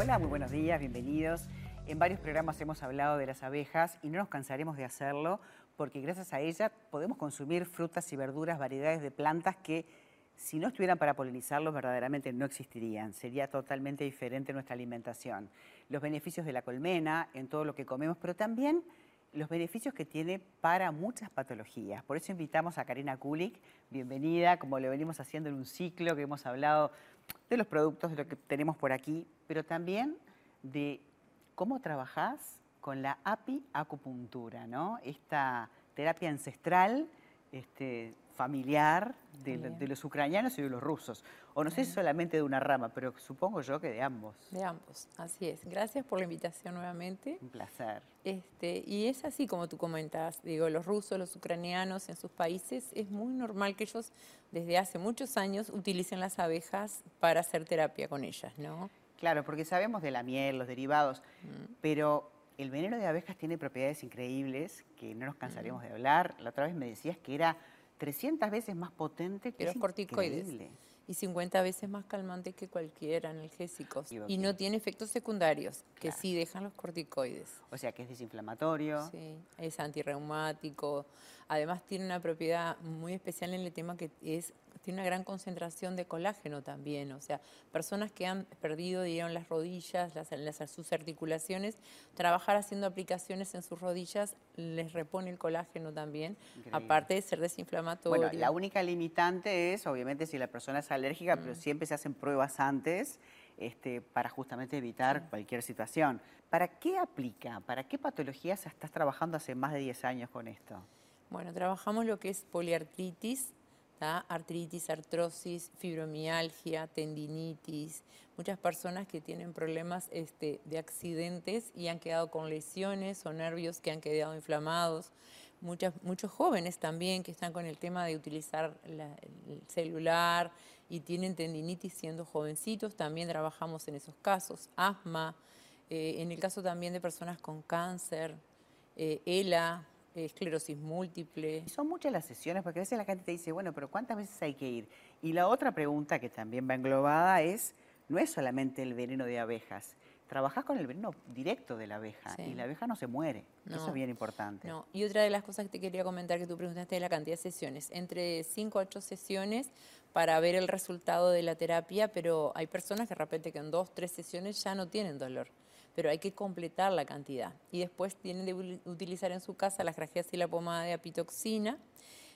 Hola, muy buenos días, bienvenidos. En varios programas hemos hablado de las abejas y no nos cansaremos de hacerlo porque gracias a ellas podemos consumir frutas y verduras, variedades de plantas que si no estuvieran para polinizarlos verdaderamente no existirían. Sería totalmente diferente nuestra alimentación. Los beneficios de la colmena en todo lo que comemos, pero también los beneficios que tiene para muchas patologías. Por eso invitamos a Karina Kulik, bienvenida, como lo venimos haciendo en un ciclo que hemos hablado de los productos, de lo que tenemos por aquí, pero también de cómo trabajás con la apiacupuntura, ¿no? Esta terapia ancestral, este, familiar de, los ucranianos y de los rusos. O no sé si solamente de una rama, pero supongo yo que de ambos. De ambos, así es. Gracias por la invitación nuevamente. Un placer. Este, y es así como tú comentas, digo, los rusos, los ucranianos en sus países, es muy normal que ellos desde hace muchos años utilicen las abejas para hacer terapia con ellas, ¿no? Claro, porque sabemos de la miel, los derivados, mm. pero el veneno de abejas tiene propiedades increíbles que no nos cansaremos mm. de hablar. La otra vez me decías que era 300 veces más potente que los corticoides. Y 50 veces más calmante que cualquier analgésicos. Y no tiene efectos secundarios, que sí dejan los corticoides. O sea que es desinflamatorio. Sí, es antirreumático. Además tiene una propiedad muy especial en el tema que es tiene una gran concentración de colágeno también, o sea, personas que han perdido, digamos, las rodillas, las, sus articulaciones, trabajar haciendo aplicaciones en sus rodillas les repone el colágeno también, aparte de ser desinflamatorio. Bueno, la única limitante es, obviamente, si la persona es alérgica, pero mm. siempre se hacen pruebas antes este, para justamente evitar cualquier situación. ¿Para qué aplica? ¿Para qué patologías estás trabajando hace más de 10 años con esto? Bueno, trabajamos lo que es poliartritis, artritis, artrosis, fibromialgia, tendinitis, muchas personas que tienen problemas este, de accidentes y han quedado con lesiones o nervios que han quedado inflamados, Muchas, muchos jóvenes también que están con el tema de utilizar el celular y tienen tendinitis siendo jovencitos, también trabajamos en esos casos, asma, eh, en el caso también de personas con cáncer, eh, ELA, esclerosis múltiple. Son muchas las sesiones, porque a veces la gente te dice, bueno, pero ¿cuántas veces hay que ir? Y la otra pregunta que también va englobada es, no es solamente el veneno de abejas, trabajás con el veneno directo de la abeja y la abeja no se muere. Eso es bien importante. No. Y otra de las cosas que te quería comentar que tú preguntaste es la cantidad de sesiones. Entre 5 a 8 sesiones para ver el resultado de la terapia, pero hay personas que de repente que en 2, 3 sesiones ya no tienen dolor pero hay que completar la cantidad. Y después tienen de utilizar en su casa las grajeas y la pomada de apitoxina.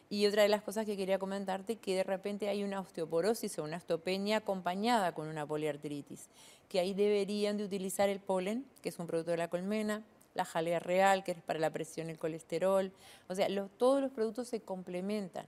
Y otra de las cosas que quería comentarte, que de repente hay una osteoporosis o una osteopenia acompañada con una poliartritis, que ahí deberían de utilizar el polen, que es un producto de la colmena, la jalea real, que es para la presión y el colesterol. O sea, todos los productos se complementan.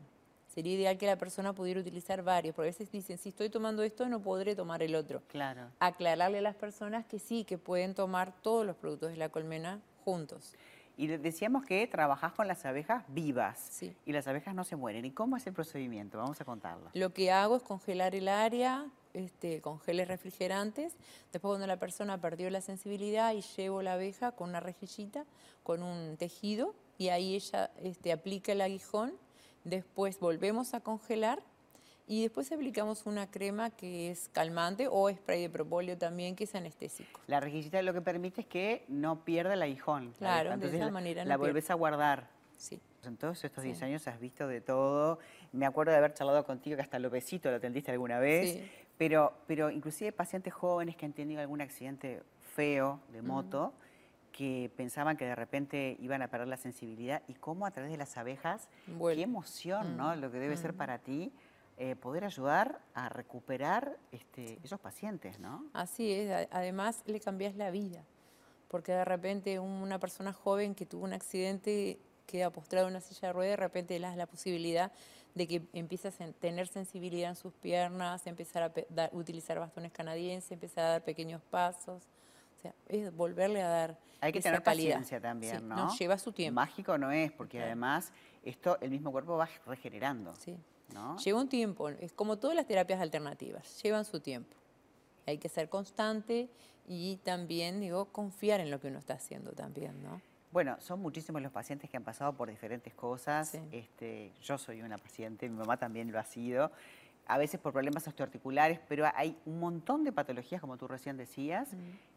Sería ideal que la persona pudiera utilizar varios, porque a veces dicen, si estoy tomando esto, no podré tomar el otro. Claro. Aclararle a las personas que sí, que pueden tomar todos los productos de la colmena juntos. Y decíamos que trabajás con las abejas vivas sí. y las abejas no se mueren. ¿Y cómo es el procedimiento? Vamos a contarlo. Lo que hago es congelar el área este, con geles refrigerantes. Después cuando la persona perdió la sensibilidad y llevo la abeja con una rejillita, con un tejido y ahí ella este, aplica el aguijón Después volvemos a congelar y después aplicamos una crema que es calmante o spray de propóleo también que es anestésico. La rejillita lo que permite es que no pierda el aguijón. Claro, de esa manera La vuelves a guardar. Sí. En todos estos 10 años has visto de todo. Me acuerdo de haber charlado contigo que hasta lo besito lo atendiste alguna vez. Sí. Pero, pero inclusive pacientes jóvenes que han tenido algún accidente feo de moto que pensaban que de repente iban a perder la sensibilidad y cómo a través de las abejas, qué emoción, ¿no? Mm. Lo que debe ser mm. para ti eh, poder ayudar a recuperar este, esos pacientes, ¿no? Así es, además le cambias la vida, porque de repente una persona joven que tuvo un accidente queda postrado en una silla de ruedas, de repente le das la posibilidad de que empiece a tener sensibilidad en sus piernas, empezar a utilizar bastones canadienses, empezar a dar pequeños pasos es volverle a dar Hay que tener paciencia también, ¿no? Lleva su tiempo. Mágico no es, porque además esto el mismo cuerpo va regenerando. Sí. Lleva un tiempo, es como todas las terapias alternativas, llevan su tiempo. Hay que ser constante y también, digo, confiar en lo que uno está haciendo también, ¿no? Bueno, son muchísimos los pacientes que han pasado por diferentes cosas. Este, yo soy una paciente, mi mamá también lo ha sido a veces por problemas osteoarticulares, pero hay un montón de patologías, como tú recién decías,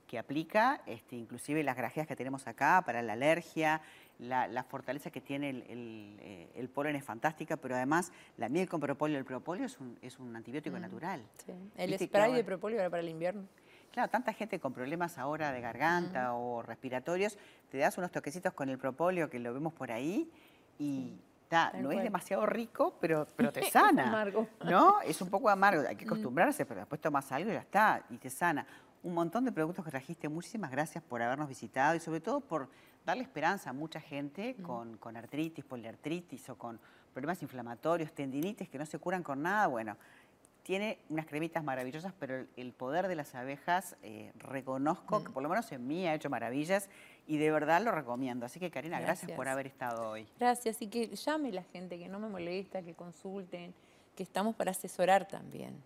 que aplica, este, inclusive las grajeas que tenemos acá para la alergia, la, fortaleza que tiene el, el, polen es fantástica, pero además la miel con propóleo, el propóleo es un, es un antibiótico natural. El spray de propóleo era para el invierno. Claro, tanta gente con problemas ahora de garganta o respiratorios, te das unos toquecitos con el propóleo que lo vemos por ahí y no es demasiado rico, pero, pero te sana. es amargo. ¿No? Es un poco amargo, hay que mm. acostumbrarse, pero después tomas algo y ya está, y te sana. Un montón de productos que trajiste, muchísimas gracias por habernos visitado y sobre todo por darle esperanza a mucha gente mm. con, con artritis, poliartritis o con problemas inflamatorios, tendinitis que no se curan con nada. Bueno, tiene unas cremitas maravillosas, pero el, poder de las abejas eh, reconozco que mm. por lo menos en mí ha hecho maravillas y de verdad lo recomiendo. Así que Karina, gracias, por haber estado hoy. Gracias y que llame la gente, que no me molesta, que consulten, que estamos para asesorar también.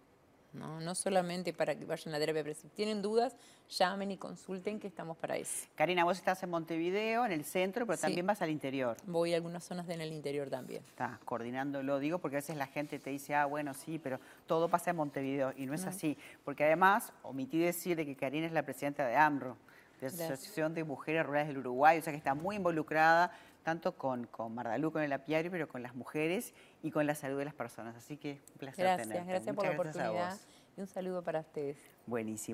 ¿No? no solamente para que vayan a la terapia, pero si tienen dudas, llamen y consulten que estamos para eso. Karina, vos estás en Montevideo, en el centro, pero también vas al interior. Voy a algunas zonas en el interior también. Estás coordinándolo, digo, porque a veces la gente te dice, ah, bueno, sí, pero todo pasa en Montevideo, y no es así. Porque además, omití decirle que Karina es la presidenta de AMRO, de la Asociación de Mujeres Rurales del Uruguay, o sea que está muy involucrada tanto con, con Mardalú, con el apiario, pero con las mujeres y con la salud de las personas. Así que un placer gracias, Gracias por la oportunidad y un saludo para ustedes. Buenísimo.